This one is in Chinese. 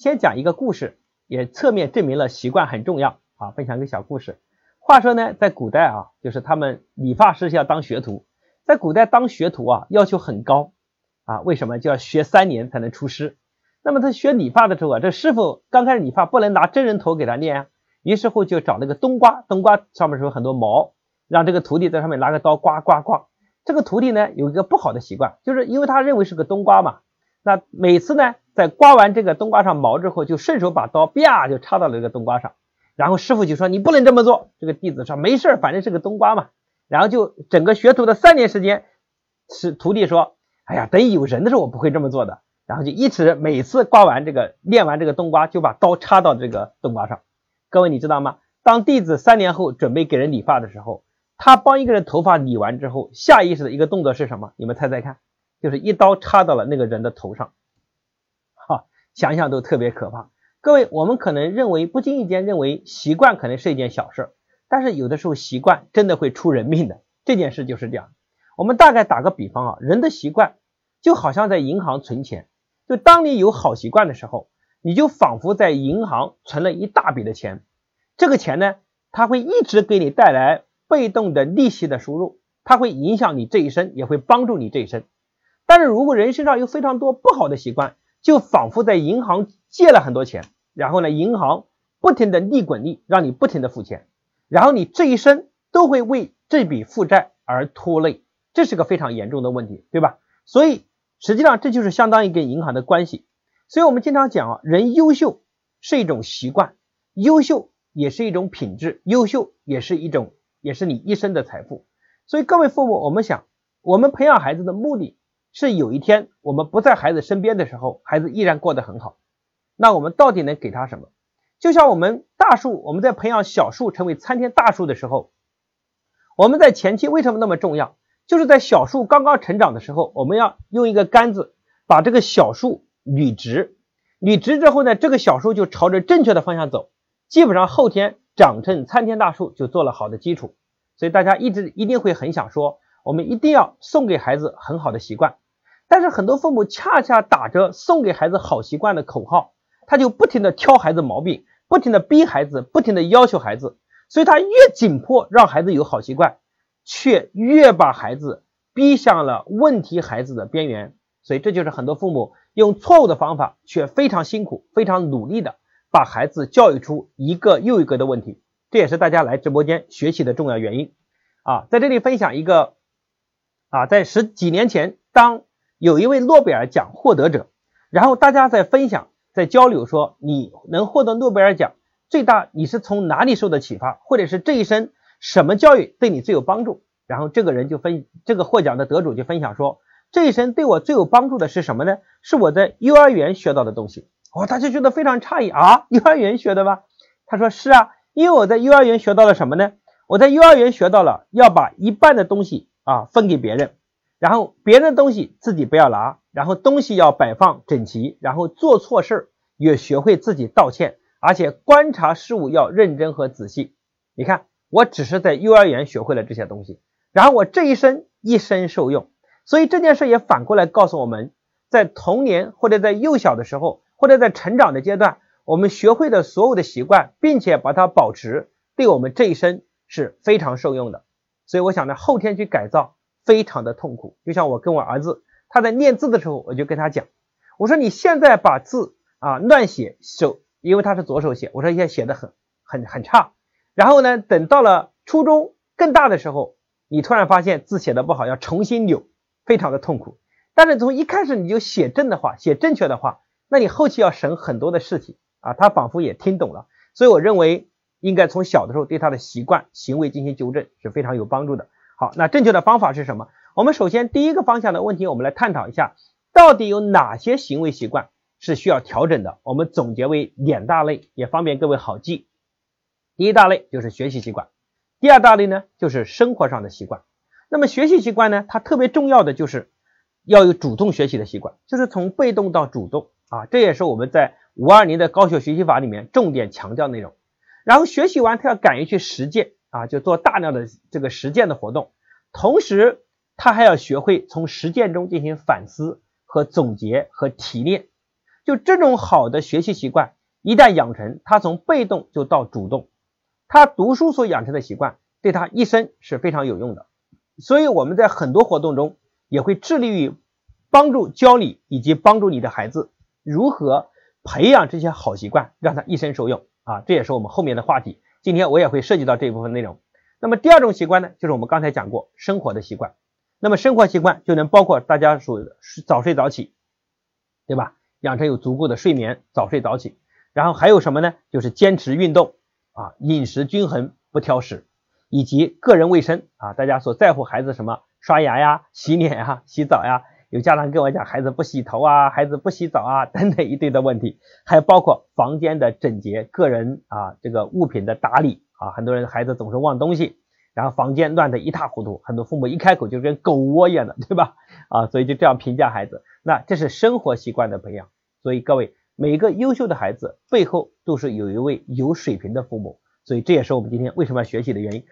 先讲一个故事，也侧面证明了习惯很重要啊。分享一个小故事。话说呢，在古代啊，就是他们理发师是要当学徒，在古代当学徒啊，要求很高啊。为什么就要学三年才能出师？那么他学理发的时候啊，这师傅刚开始理发不能拿真人头给他练啊，于是乎就找那个冬瓜，冬瓜上面是有很多毛，让这个徒弟在上面拿个刀刮刮刮。这个徒弟呢有一个不好的习惯，就是因为他认为是个冬瓜嘛，那每次呢在刮完这个冬瓜上毛之后，就顺手把刀啪就插到了这个冬瓜上，然后师傅就说你不能这么做。这个弟子说没事反正是个冬瓜嘛。然后就整个学徒的三年时间，是徒弟说，哎呀，等有人的时候我不会这么做的。然后就一直每次刮完这个练完这个冬瓜，就把刀插到这个冬瓜上。各位你知道吗？当弟子三年后准备给人理发的时候。他帮一个人头发理完之后，下意识的一个动作是什么？你们猜猜看，就是一刀插到了那个人的头上。想想都特别可怕。各位，我们可能认为不经意间认为习惯可能是一件小事，但是有的时候习惯真的会出人命的。这件事就是这样。我们大概打个比方啊，人的习惯就好像在银行存钱，就当你有好习惯的时候，你就仿佛在银行存了一大笔的钱。这个钱呢，它会一直给你带来。被动的利息的输入，它会影响你这一生，也会帮助你这一生。但是如果人身上有非常多不好的习惯，就仿佛在银行借了很多钱，然后呢，银行不停的利滚利，让你不停的付钱，然后你这一生都会为这笔负债而拖累，这是个非常严重的问题，对吧？所以实际上这就是相当于跟银行的关系。所以我们经常讲啊，人优秀是一种习惯，优秀也是一种品质，优秀也是一种。也是你一生的财富，所以各位父母，我们想，我们培养孩子的目的是有一天我们不在孩子身边的时候，孩子依然过得很好。那我们到底能给他什么？就像我们大树，我们在培养小树成为参天大树的时候，我们在前期为什么那么重要？就是在小树刚刚成长的时候，我们要用一个杆子把这个小树捋直，捋直之后呢，这个小树就朝着正确的方向走，基本上后天。长成参天大树就做了好的基础，所以大家一直一定会很想说，我们一定要送给孩子很好的习惯。但是很多父母恰恰打着送给孩子好习惯的口号，他就不停的挑孩子毛病，不停的逼孩子，不停的要求孩子，所以他越紧迫让孩子有好习惯，却越把孩子逼向了问题孩子的边缘。所以这就是很多父母用错误的方法，却非常辛苦、非常努力的。把孩子教育出一个又一个的问题，这也是大家来直播间学习的重要原因啊！在这里分享一个啊，在十几年前，当有一位诺贝尔奖获得者，然后大家在分享、在交流，说你能获得诺贝尔奖，最大你是从哪里受的启发，或者是这一生什么教育对你最有帮助？然后这个人就分，这个获奖的得主就分享说，这一生对我最有帮助的是什么呢？是我在幼儿园学到的东西。哦，他就觉得非常诧异啊！幼儿园学的吗？他说是啊，因为我在幼儿园学到了什么呢？我在幼儿园学到了要把一半的东西啊分给别人，然后别人的东西自己不要拿，然后东西要摆放整齐，然后做错事儿也学会自己道歉，而且观察事物要认真和仔细。你看，我只是在幼儿园学会了这些东西，然后我这一生一生受用。所以这件事也反过来告诉我们，在童年或者在幼小的时候。或者在成长的阶段，我们学会的所有的习惯，并且把它保持，对我们这一生是非常受用的。所以我想呢，后天去改造非常的痛苦。就像我跟我儿子，他在练字的时候，我就跟他讲，我说你现在把字啊乱写手，因为他是左手写，我说现在写的很很很差。然后呢，等到了初中更大的时候，你突然发现字写的不好，要重新扭，非常的痛苦。但是从一开始你就写正的话，写正确的话。那你后期要省很多的事情啊，他仿佛也听懂了，所以我认为应该从小的时候对他的习惯行为进行纠正是非常有帮助的。好，那正确的方法是什么？我们首先第一个方向的问题，我们来探讨一下，到底有哪些行为习惯是需要调整的？我们总结为两大类，也方便各位好记。第一大类就是学习习惯，第二大类呢就是生活上的习惯。那么学习习惯呢，它特别重要的就是要有主动学习的习惯，就是从被动到主动。啊，这也是我们在五二零的高效学习法里面重点强调内容。然后学习完，他要敢于去实践啊，就做大量的这个实践的活动。同时，他还要学会从实践中进行反思和总结和提炼。就这种好的学习习惯，一旦养成，他从被动就到主动，他读书所养成的习惯，对他一生是非常有用的。所以我们在很多活动中也会致力于帮助教你以及帮助你的孩子如何培养这些好习惯，让他一生受用啊！这也是我们后面的话题。今天我也会涉及到这一部分内容。那么第二种习惯呢，就是我们刚才讲过生活的习惯。那么生活习惯就能包括大家说早睡早起，对吧？养成有足够的睡眠，早睡早起。然后还有什么呢？就是坚持运动啊，饮食均衡，不挑食，以及个人卫生啊。大家所在乎孩子什么？刷牙呀，洗脸呀，洗澡呀。有家长跟我讲，孩子不洗头啊，孩子不洗澡啊，等等一堆的问题。还包括房间的整洁，个人啊这个物品的打理啊。很多人孩子总是忘东西。然后房间乱得一塌糊涂，很多父母一开口就跟狗窝一样的，对吧？啊，所以就这样评价孩子，那这是生活习惯的培养。所以各位，每一个优秀的孩子背后都是有一位有水平的父母，所以这也是我们今天为什么要学习的原因。